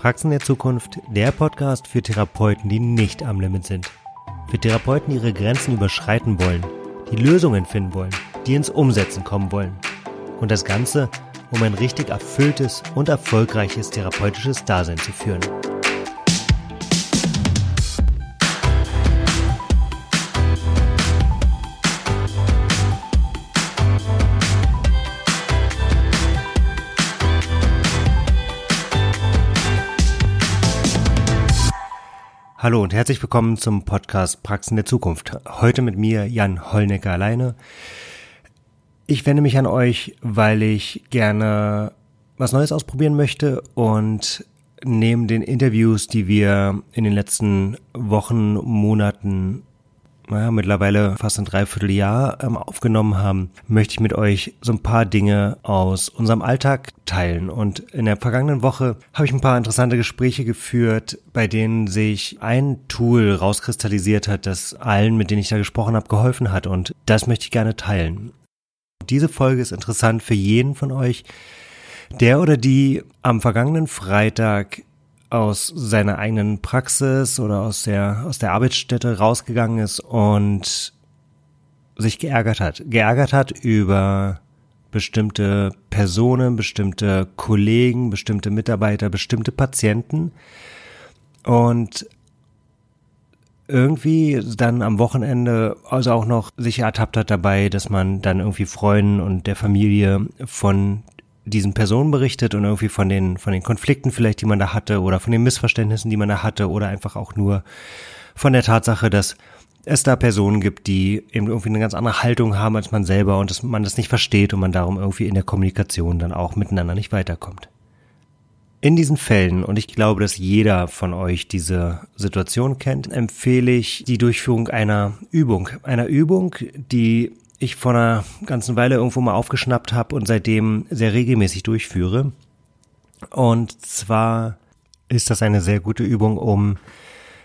Praxen der Zukunft, der Podcast für Therapeuten, die nicht am Limit sind. Für Therapeuten, die ihre Grenzen überschreiten wollen, die Lösungen finden wollen, die ins Umsetzen kommen wollen. Und das Ganze, um ein richtig erfülltes und erfolgreiches therapeutisches Dasein zu führen. Hallo und herzlich willkommen zum Podcast Praxen der Zukunft. Heute mit mir Jan Hollnecker alleine. Ich wende mich an euch, weil ich gerne was Neues ausprobieren möchte und neben den Interviews, die wir in den letzten Wochen, Monaten naja, mittlerweile fast ein Dreivierteljahr ähm, aufgenommen haben, möchte ich mit euch so ein paar Dinge aus unserem Alltag teilen. Und in der vergangenen Woche habe ich ein paar interessante Gespräche geführt, bei denen sich ein Tool rauskristallisiert hat, das allen, mit denen ich da gesprochen habe, geholfen hat. Und das möchte ich gerne teilen. Diese Folge ist interessant für jeden von euch, der oder die am vergangenen Freitag aus seiner eigenen Praxis oder aus der, aus der Arbeitsstätte rausgegangen ist und sich geärgert hat. Geärgert hat über bestimmte Personen, bestimmte Kollegen, bestimmte Mitarbeiter, bestimmte Patienten und irgendwie dann am Wochenende also auch noch sich ertappt hat dabei, dass man dann irgendwie Freunden und der Familie von diesen Personen berichtet und irgendwie von den, von den Konflikten vielleicht, die man da hatte oder von den Missverständnissen, die man da hatte oder einfach auch nur von der Tatsache, dass es da Personen gibt, die eben irgendwie eine ganz andere Haltung haben als man selber und dass man das nicht versteht und man darum irgendwie in der Kommunikation dann auch miteinander nicht weiterkommt. In diesen Fällen, und ich glaube, dass jeder von euch diese Situation kennt, empfehle ich die Durchführung einer Übung. Einer Übung, die ich vor einer ganzen Weile irgendwo mal aufgeschnappt habe und seitdem sehr regelmäßig durchführe. Und zwar ist das eine sehr gute Übung, um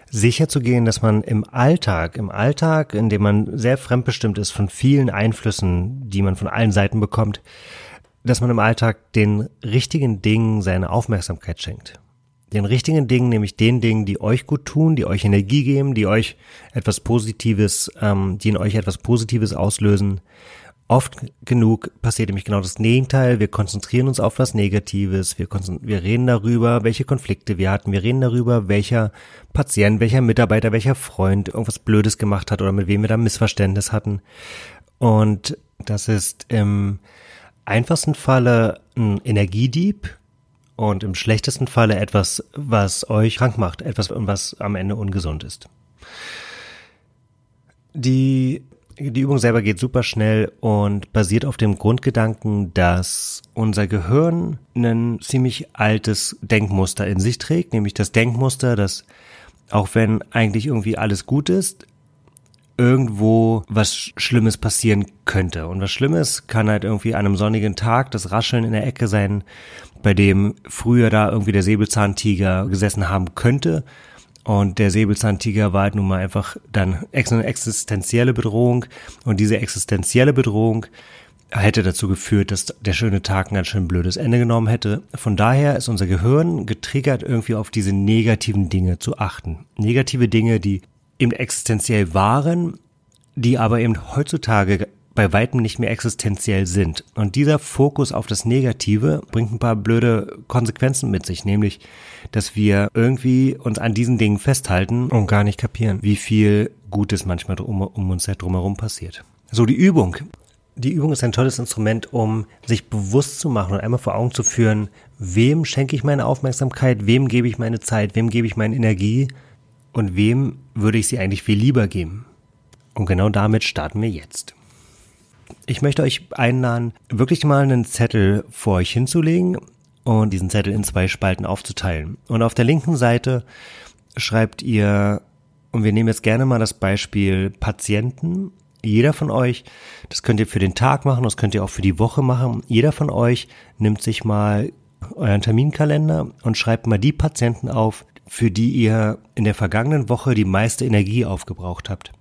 sicher zu gehen, dass man im Alltag, im Alltag, in dem man sehr fremdbestimmt ist von vielen Einflüssen, die man von allen Seiten bekommt, dass man im Alltag den richtigen Dingen seine Aufmerksamkeit schenkt den richtigen Dingen, nämlich den Dingen, die euch gut tun, die euch Energie geben, die euch etwas Positives, ähm, die in euch etwas Positives auslösen. Oft genug passiert nämlich genau das Gegenteil. Wir konzentrieren uns auf was Negatives. Wir, wir reden darüber, welche Konflikte wir hatten. Wir reden darüber, welcher Patient, welcher Mitarbeiter, welcher Freund irgendwas Blödes gemacht hat oder mit wem wir da Missverständnis hatten. Und das ist im einfachsten Falle ein Energiedieb, und im schlechtesten Falle etwas, was euch krank macht, etwas, was am Ende ungesund ist. Die, die Übung selber geht super schnell und basiert auf dem Grundgedanken, dass unser Gehirn ein ziemlich altes Denkmuster in sich trägt, nämlich das Denkmuster, dass auch wenn eigentlich irgendwie alles gut ist, irgendwo was Schlimmes passieren könnte. Und was Schlimmes kann halt irgendwie an einem sonnigen Tag das Rascheln in der Ecke sein, bei dem früher da irgendwie der Säbelzahntiger gesessen haben könnte. Und der Säbelzahntiger war halt nun mal einfach dann eine existenzielle Bedrohung. Und diese existenzielle Bedrohung hätte dazu geführt, dass der schöne Tag ein ganz schön blödes Ende genommen hätte. Von daher ist unser Gehirn getriggert, irgendwie auf diese negativen Dinge zu achten. Negative Dinge, die eben existenziell waren, die aber eben heutzutage bei weitem nicht mehr existenziell sind. Und dieser Fokus auf das Negative bringt ein paar blöde Konsequenzen mit sich, nämlich, dass wir irgendwie uns an diesen Dingen festhalten und gar nicht kapieren, wie viel Gutes manchmal um, um uns drumherum passiert. So, die Übung. Die Übung ist ein tolles Instrument, um sich bewusst zu machen und einmal vor Augen zu führen, wem schenke ich meine Aufmerksamkeit, wem gebe ich meine Zeit, wem gebe ich meine Energie und wem würde ich sie eigentlich viel lieber geben. Und genau damit starten wir jetzt. Ich möchte euch einladen, wirklich mal einen Zettel vor euch hinzulegen und diesen Zettel in zwei Spalten aufzuteilen. Und auf der linken Seite schreibt ihr, und wir nehmen jetzt gerne mal das Beispiel Patienten. Jeder von euch, das könnt ihr für den Tag machen, das könnt ihr auch für die Woche machen. Jeder von euch nimmt sich mal euren Terminkalender und schreibt mal die Patienten auf, für die ihr in der vergangenen Woche die meiste Energie aufgebraucht habt.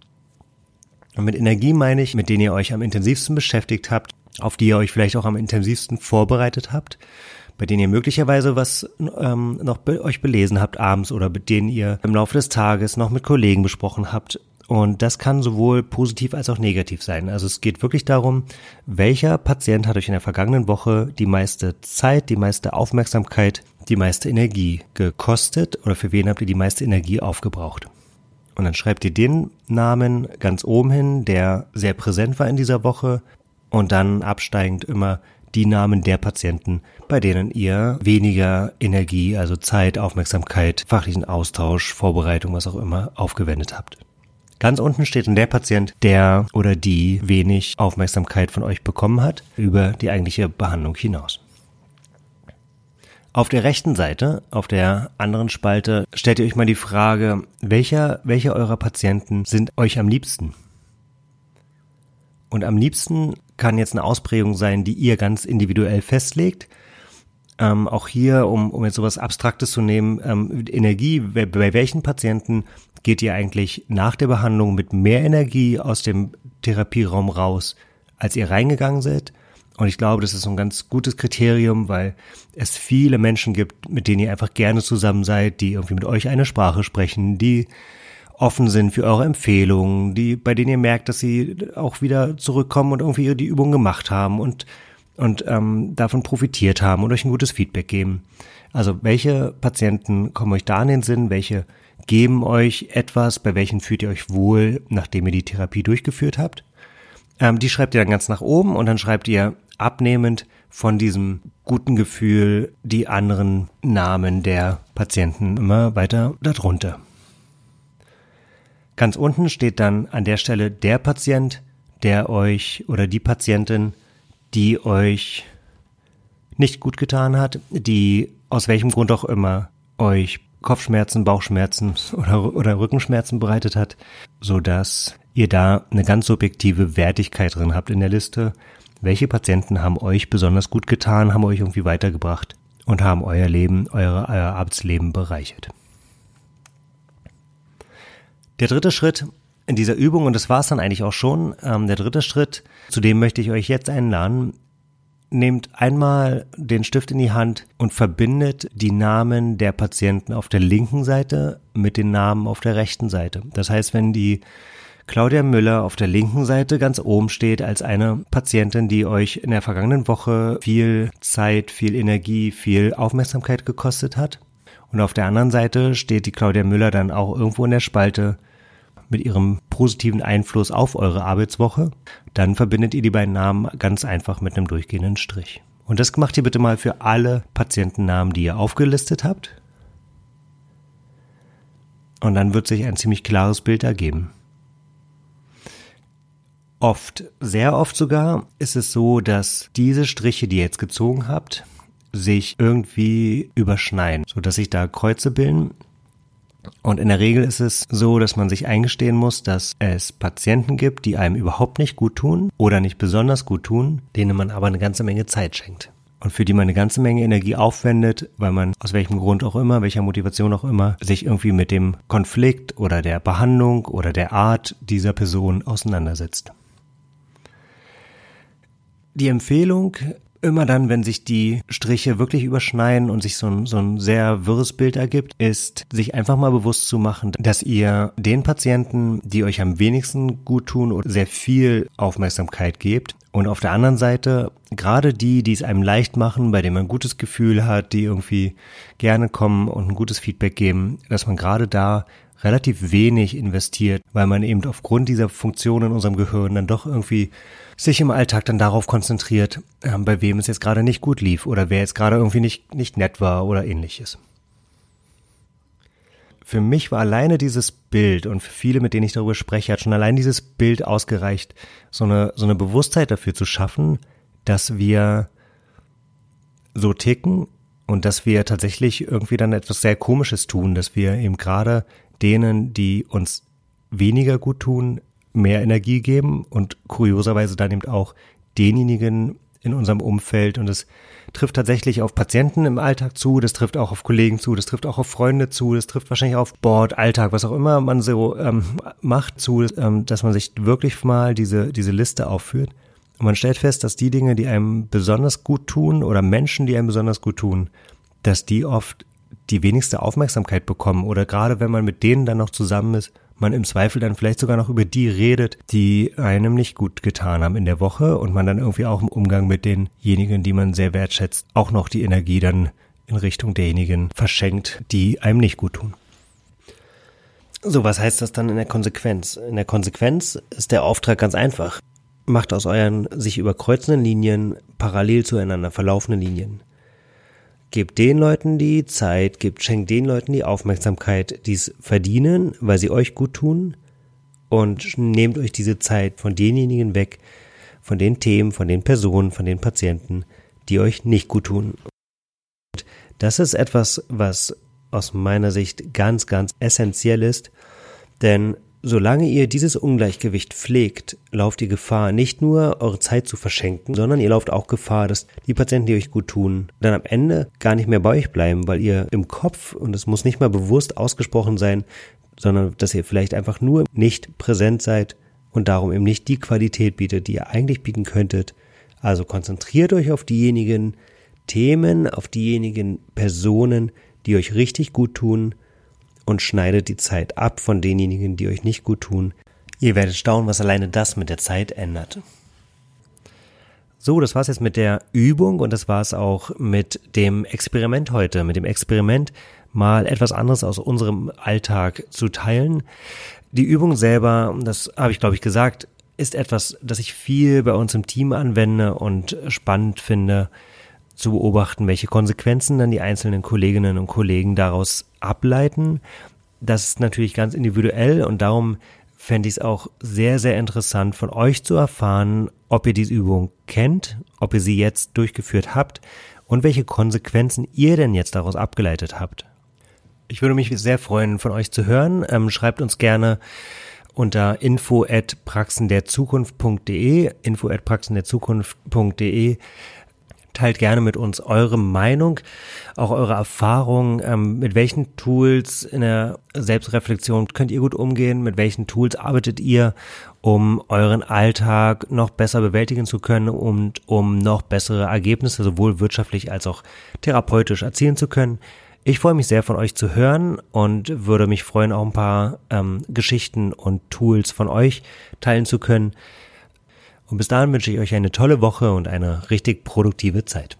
Und mit Energie meine ich, mit denen ihr euch am intensivsten beschäftigt habt, auf die ihr euch vielleicht auch am intensivsten vorbereitet habt, bei denen ihr möglicherweise was ähm, noch be euch belesen habt abends oder mit denen ihr im Laufe des Tages noch mit Kollegen besprochen habt. Und das kann sowohl positiv als auch negativ sein. Also es geht wirklich darum, welcher Patient hat euch in der vergangenen Woche die meiste Zeit, die meiste Aufmerksamkeit, die meiste Energie gekostet oder für wen habt ihr die meiste Energie aufgebraucht. Und dann schreibt ihr den Namen ganz oben hin, der sehr präsent war in dieser Woche und dann absteigend immer die Namen der Patienten, bei denen ihr weniger Energie, also Zeit, Aufmerksamkeit, fachlichen Austausch, Vorbereitung, was auch immer, aufgewendet habt. Ganz unten steht dann der Patient, der oder die wenig Aufmerksamkeit von euch bekommen hat, über die eigentliche Behandlung hinaus. Auf der rechten Seite, auf der anderen Spalte, stellt ihr euch mal die Frage, welcher, welcher eurer Patienten sind euch am liebsten? Und am liebsten kann jetzt eine Ausprägung sein, die ihr ganz individuell festlegt. Ähm, auch hier, um, um jetzt sowas Abstraktes zu nehmen, ähm, Energie, bei, bei welchen Patienten geht ihr eigentlich nach der Behandlung mit mehr Energie aus dem Therapieraum raus, als ihr reingegangen seid? Und ich glaube, das ist ein ganz gutes Kriterium, weil es viele Menschen gibt, mit denen ihr einfach gerne zusammen seid, die irgendwie mit euch eine Sprache sprechen, die offen sind für eure Empfehlungen, die, bei denen ihr merkt, dass sie auch wieder zurückkommen und irgendwie die Übung gemacht haben und, und ähm, davon profitiert haben und euch ein gutes Feedback geben. Also welche Patienten kommen euch da in den Sinn, welche geben euch etwas, bei welchen fühlt ihr euch wohl, nachdem ihr die Therapie durchgeführt habt? Ähm, die schreibt ihr dann ganz nach oben und dann schreibt ihr abnehmend von diesem guten Gefühl die anderen Namen der Patienten immer weiter darunter. Ganz unten steht dann an der Stelle der Patient, der euch oder die Patientin, die euch nicht gut getan hat, die aus welchem Grund auch immer euch Kopfschmerzen, Bauchschmerzen oder, oder Rückenschmerzen bereitet hat, so dass ihr da eine ganz subjektive Wertigkeit drin habt in der Liste. Welche Patienten haben euch besonders gut getan, haben euch irgendwie weitergebracht und haben euer Leben, euer, euer Arbeitsleben bereichert. Der dritte Schritt in dieser Übung, und das war es dann eigentlich auch schon, ähm, der dritte Schritt, zu dem möchte ich euch jetzt einladen, nehmt einmal den Stift in die Hand und verbindet die Namen der Patienten auf der linken Seite mit den Namen auf der rechten Seite. Das heißt, wenn die Claudia Müller auf der linken Seite ganz oben steht als eine Patientin, die euch in der vergangenen Woche viel Zeit, viel Energie, viel Aufmerksamkeit gekostet hat, und auf der anderen Seite steht die Claudia Müller dann auch irgendwo in der Spalte mit ihrem positiven Einfluss auf eure Arbeitswoche. Dann verbindet ihr die beiden Namen ganz einfach mit einem durchgehenden Strich. Und das macht ihr bitte mal für alle Patientennamen, die ihr aufgelistet habt. Und dann wird sich ein ziemlich klares Bild ergeben. Oft, sehr oft sogar, ist es so, dass diese Striche, die ihr jetzt gezogen habt, sich irgendwie überschneiden, so dass sich da Kreuze bilden. Und in der Regel ist es so, dass man sich eingestehen muss, dass es Patienten gibt, die einem überhaupt nicht gut tun oder nicht besonders gut tun, denen man aber eine ganze Menge Zeit schenkt. Und für die man eine ganze Menge Energie aufwendet, weil man aus welchem Grund auch immer, welcher Motivation auch immer, sich irgendwie mit dem Konflikt oder der Behandlung oder der Art dieser Person auseinandersetzt. Die Empfehlung immer dann, wenn sich die Striche wirklich überschneiden und sich so ein, so ein sehr wirres Bild ergibt, ist, sich einfach mal bewusst zu machen, dass ihr den Patienten, die euch am wenigsten gut tun oder sehr viel Aufmerksamkeit gebt, und auf der anderen Seite, gerade die, die es einem leicht machen, bei denen man ein gutes Gefühl hat, die irgendwie gerne kommen und ein gutes Feedback geben, dass man gerade da relativ wenig investiert, weil man eben aufgrund dieser Funktion in unserem Gehirn dann doch irgendwie sich im Alltag dann darauf konzentriert, äh, bei wem es jetzt gerade nicht gut lief oder wer jetzt gerade irgendwie nicht, nicht nett war oder ähnliches. Für mich war alleine dieses Bild und für viele, mit denen ich darüber spreche, hat schon allein dieses Bild ausgereicht, so eine, so eine Bewusstheit dafür zu schaffen, dass wir so ticken und dass wir tatsächlich irgendwie dann etwas sehr Komisches tun, dass wir eben gerade denen, die uns weniger gut tun, mehr Energie geben und kurioserweise dann eben auch denjenigen in unserem Umfeld. Und es trifft tatsächlich auf Patienten im Alltag zu, das trifft auch auf Kollegen zu, das trifft auch auf Freunde zu, das trifft wahrscheinlich auf Bord, Alltag, was auch immer man so ähm, macht zu, ähm, dass man sich wirklich mal diese, diese Liste aufführt. Und man stellt fest, dass die Dinge, die einem besonders gut tun oder Menschen, die einem besonders gut tun, dass die oft die wenigste Aufmerksamkeit bekommen oder gerade wenn man mit denen dann noch zusammen ist, man im Zweifel dann vielleicht sogar noch über die redet, die einem nicht gut getan haben in der Woche und man dann irgendwie auch im Umgang mit denjenigen, die man sehr wertschätzt, auch noch die Energie dann in Richtung derjenigen verschenkt, die einem nicht gut tun. So, was heißt das dann in der Konsequenz? In der Konsequenz ist der Auftrag ganz einfach. Macht aus euren sich überkreuzenden Linien parallel zueinander verlaufende Linien. Gebt den Leuten die Zeit, gebt, schenkt den Leuten die Aufmerksamkeit, die es verdienen, weil sie euch gut tun und nehmt euch diese Zeit von denjenigen weg, von den Themen, von den Personen, von den Patienten, die euch nicht gut tun. Das ist etwas, was aus meiner Sicht ganz, ganz essentiell ist, denn Solange ihr dieses Ungleichgewicht pflegt, lauft ihr Gefahr, nicht nur eure Zeit zu verschenken, sondern ihr lauft auch Gefahr, dass die Patienten, die euch gut tun, dann am Ende gar nicht mehr bei euch bleiben, weil ihr im Kopf, und es muss nicht mal bewusst ausgesprochen sein, sondern dass ihr vielleicht einfach nur nicht präsent seid und darum eben nicht die Qualität bietet, die ihr eigentlich bieten könntet. Also konzentriert euch auf diejenigen Themen, auf diejenigen Personen, die euch richtig gut tun und schneidet die Zeit ab von denjenigen, die euch nicht gut tun. Ihr werdet staunen, was alleine das mit der Zeit ändert. So, das war's jetzt mit der Übung und das war's auch mit dem Experiment heute, mit dem Experiment mal etwas anderes aus unserem Alltag zu teilen. Die Übung selber, das habe ich glaube ich gesagt, ist etwas, das ich viel bei uns im Team anwende und spannend finde zu beobachten, welche Konsequenzen dann die einzelnen Kolleginnen und Kollegen daraus ableiten. Das ist natürlich ganz individuell und darum fände ich es auch sehr, sehr interessant von euch zu erfahren, ob ihr diese Übung kennt, ob ihr sie jetzt durchgeführt habt und welche Konsequenzen ihr denn jetzt daraus abgeleitet habt. Ich würde mich sehr freuen, von euch zu hören. Ähm, schreibt uns gerne unter info at praxenderzukunft.de, info at praxenderzukunft.de teilt gerne mit uns eure Meinung, auch eure Erfahrungen, ähm, mit welchen Tools in der Selbstreflexion könnt ihr gut umgehen, mit welchen Tools arbeitet ihr, um euren Alltag noch besser bewältigen zu können und um noch bessere Ergebnisse sowohl wirtschaftlich als auch therapeutisch erzielen zu können. Ich freue mich sehr von euch zu hören und würde mich freuen, auch ein paar ähm, Geschichten und Tools von euch teilen zu können. Und bis dahin wünsche ich euch eine tolle Woche und eine richtig produktive Zeit.